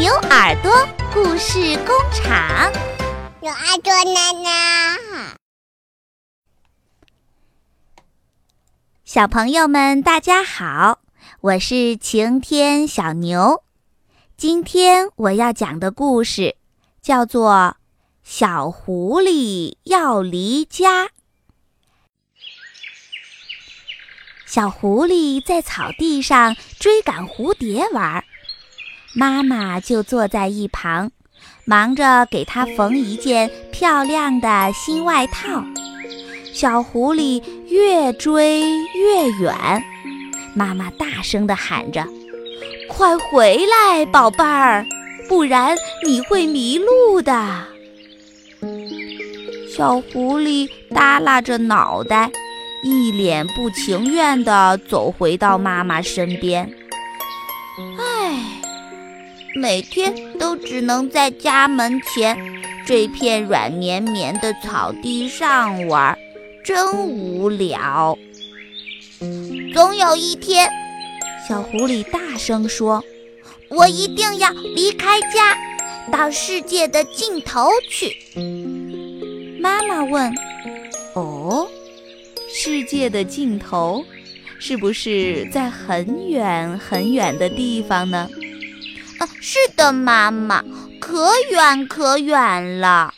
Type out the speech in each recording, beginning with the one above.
牛耳朵故事工厂，牛耳朵奶奶，小朋友们大家好，我是晴天小牛。今天我要讲的故事叫做《小狐狸要离家》。小狐狸在草地上追赶蝴蝶玩。妈妈就坐在一旁，忙着给他缝一件漂亮的新外套。小狐狸越追越远，妈妈大声地喊着：“快回来，宝贝儿，不然你会迷路的。”小狐狸耷拉着脑袋，一脸不情愿地走回到妈妈身边。每天都只能在家门前这片软绵绵的草地上玩，真无聊。总有一天，小狐狸大声说：“我一定要离开家，到世界的尽头去。”妈妈问：“哦，世界的尽头，是不是在很远很远的地方呢？”是的，妈妈，可远可远了。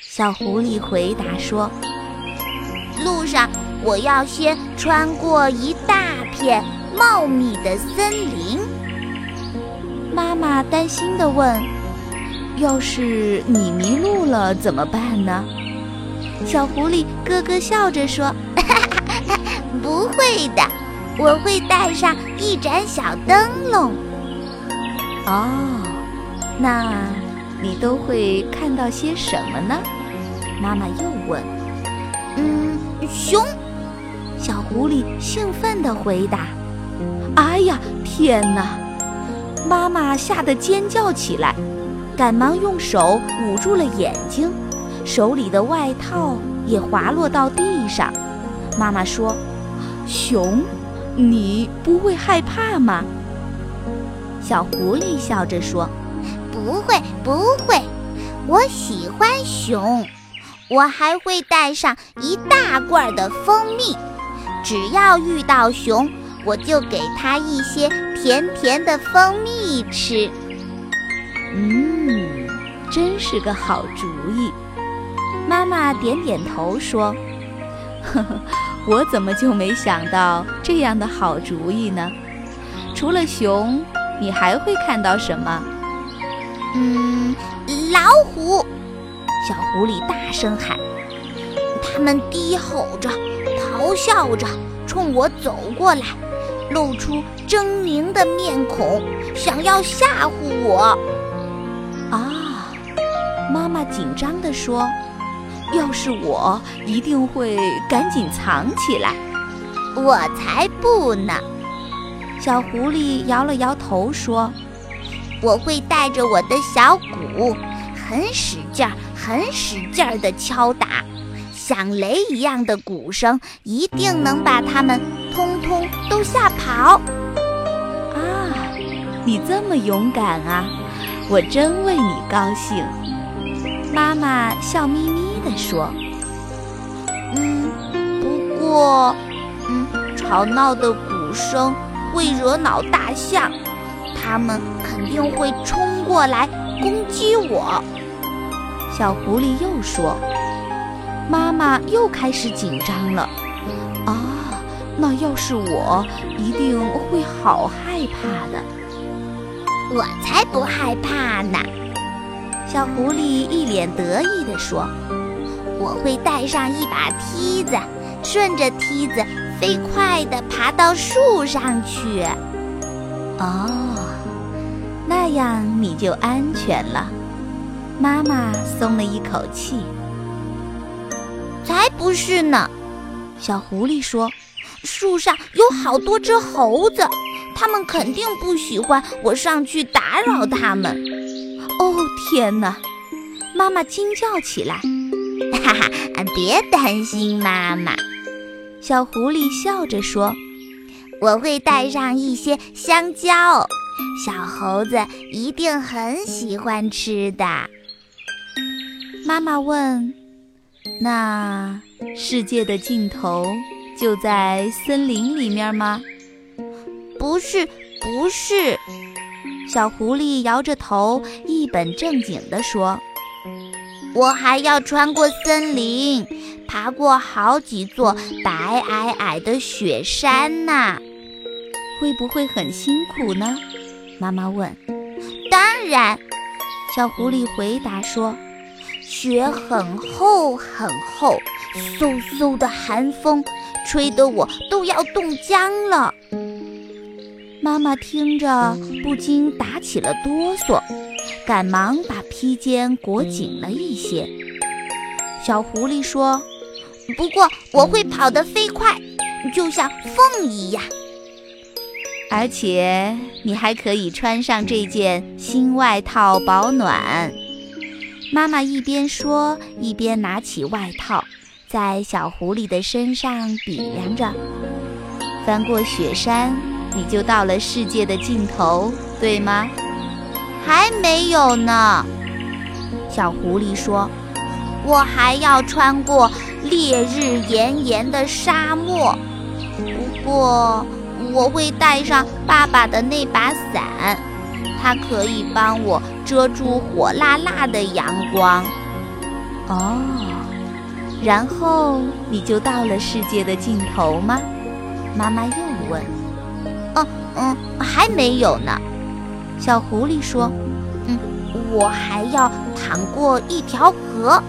小狐狸回答说：“路上我要先穿过一大片茂密的森林。”妈妈担心地问：“要是你迷路了怎么办呢？”小狐狸咯咯笑着说：“不会的，我会带上一盏小灯笼。”哦，那你都会看到些什么呢？妈妈又问。嗯，熊。小狐狸兴奋地回答。哎呀，天哪！妈妈吓得尖叫起来，赶忙用手捂住了眼睛，手里的外套也滑落到地上。妈妈说：“熊，你不会害怕吗？”小狐狸笑着说：“不会，不会，我喜欢熊。我还会带上一大罐的蜂蜜，只要遇到熊，我就给它一些甜甜的蜂蜜吃。”嗯，真是个好主意。妈妈点点头说：“呵呵，我怎么就没想到这样的好主意呢？除了熊。”你还会看到什么？嗯，老虎！小狐狸大声喊。它们低吼着，咆哮着，冲我走过来，露出狰狞的面孔，想要吓唬我。啊！妈妈紧张地说：“要是我，一定会赶紧藏起来。”我才不呢！小狐狸摇了摇头说：“我会带着我的小鼓，很使劲儿、很使劲儿地敲打，像雷一样的鼓声，一定能把它们通通都吓跑。”啊，你这么勇敢啊！我真为你高兴。妈妈笑眯眯地说：“嗯，不过，嗯，吵闹的鼓声。”会惹恼大象，它们肯定会冲过来攻击我。小狐狸又说：“妈妈又开始紧张了。啊，那要是我，一定会好害怕的。我才不害怕呢！”小狐狸一脸得意地说：“我会带上一把梯子，顺着梯子。”飞快地爬到树上去。哦，那样你就安全了。妈妈松了一口气。才不是呢！小狐狸说：“树上有好多只猴子，它们肯定不喜欢我上去打扰它们。”哦，天哪！妈妈惊叫起来。哈哈，别担心，妈妈。小狐狸笑着说：“我会带上一些香蕉，小猴子一定很喜欢吃的。妈妈问：“那世界的尽头就在森林里面吗？”“不是，不是。”小狐狸摇着头，一本正经地说：“我还要穿过森林，爬过好几座白皑皑的雪山呢。会不会很辛苦呢？”妈妈问。“当然。”小狐狸回答说，“雪很厚很厚，嗖嗖的寒风吹得我都要冻僵了。”妈妈听着，不禁打起了哆嗦，赶忙把披肩裹紧了一些。小狐狸说：“不过我会跑得飞快，就像风一样。而且你还可以穿上这件新外套保暖。”妈妈一边说，一边拿起外套，在小狐狸的身上比量着。翻过雪山。你就到了世界的尽头，对吗？还没有呢。小狐狸说：“我还要穿过烈日炎炎的沙漠，不过我会带上爸爸的那把伞，它可以帮我遮住火辣辣的阳光。”哦，然后你就到了世界的尽头吗？妈妈又问。嗯嗯，还没有呢。小狐狸说：“嗯，我还要淌过一条河，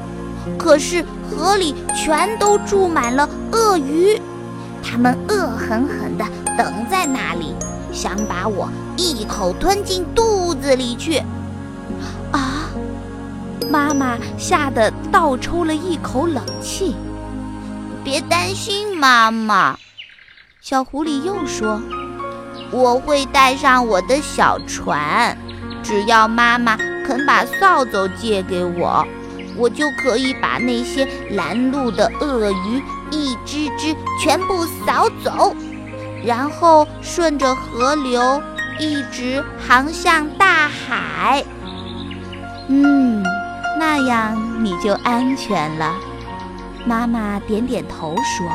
可是河里全都住满了鳄鱼，它们恶狠狠地等在那里，想把我一口吞进肚子里去。”啊！妈妈吓得倒抽了一口冷气。别担心，妈妈。小狐狸又说。我会带上我的小船，只要妈妈肯把扫帚借给我，我就可以把那些拦路的鳄鱼一只只全部扫走，然后顺着河流一直航向大海。嗯，那样你就安全了。妈妈点点头说：“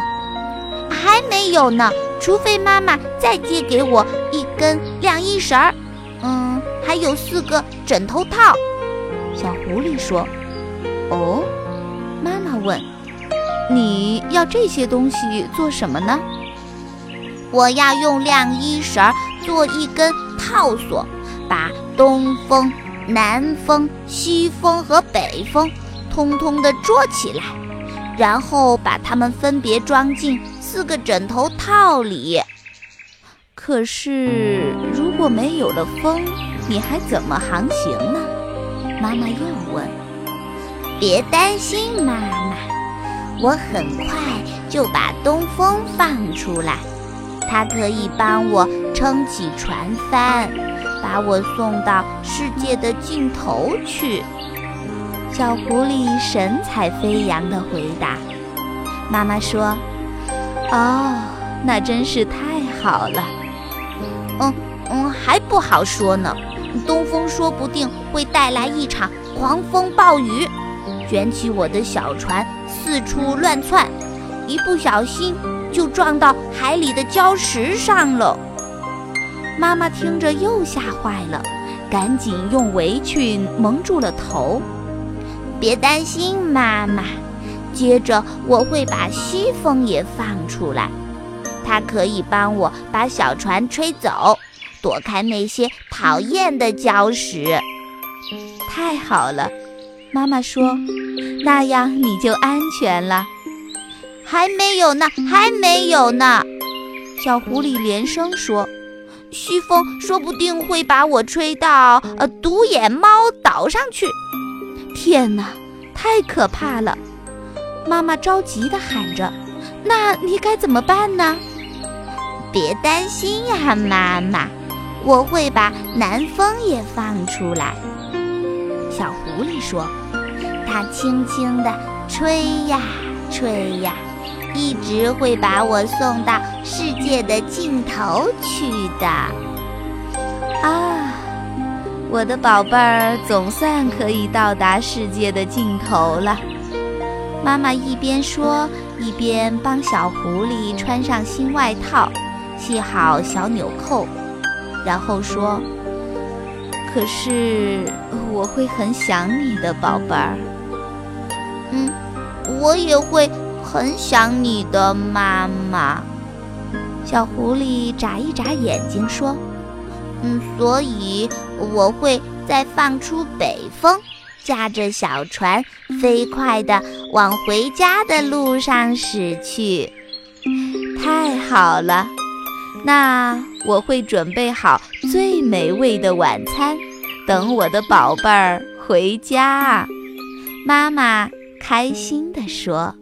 还没有呢。”除非妈妈再借给我一根晾衣绳儿，嗯，还有四个枕头套。小狐狸说：“哦。”妈妈问：“你要这些东西做什么呢？”我要用晾衣绳做一根套索，把东风、南风、西风和北风通通的捉起来，然后把它们分别装进。四个枕头套里。可是，如果没有了风，你还怎么航行呢？妈妈又问。别担心，妈妈，我很快就把东风放出来，它可以帮我撑起船帆，把我送到世界的尽头去。小狐狸神采飞扬地回答。妈妈说。哦，那真是太好了。嗯嗯，还不好说呢。东风说不定会带来一场狂风暴雨，卷起我的小船四处乱窜，一不小心就撞到海里的礁石上了。妈妈听着又吓坏了，赶紧用围裙蒙住了头。别担心，妈妈。接着我会把西风也放出来，它可以帮我把小船吹走，躲开那些讨厌的礁石。太好了，妈妈说，那样你就安全了。还没有呢，还没有呢。小狐狸连声说：“西风说不定会把我吹到呃独眼猫岛上去。”天哪，太可怕了！妈妈着急地喊着：“那你该怎么办呢？”别担心呀，妈妈，我会把南风也放出来。”小狐狸说：“它轻轻地吹呀吹呀，一直会把我送到世界的尽头去的。”啊，我的宝贝儿总算可以到达世界的尽头了。妈妈一边说，一边帮小狐狸穿上新外套，系好小纽扣，然后说：“可是我会很想你的，宝贝儿。”“嗯，我也会很想你的，妈妈。”小狐狸眨一眨眼睛说：“嗯，所以我会再放出北风。”驾着小船，飞快地往回家的路上驶去。太好了，那我会准备好最美味的晚餐，等我的宝贝儿回家。妈妈开心地说。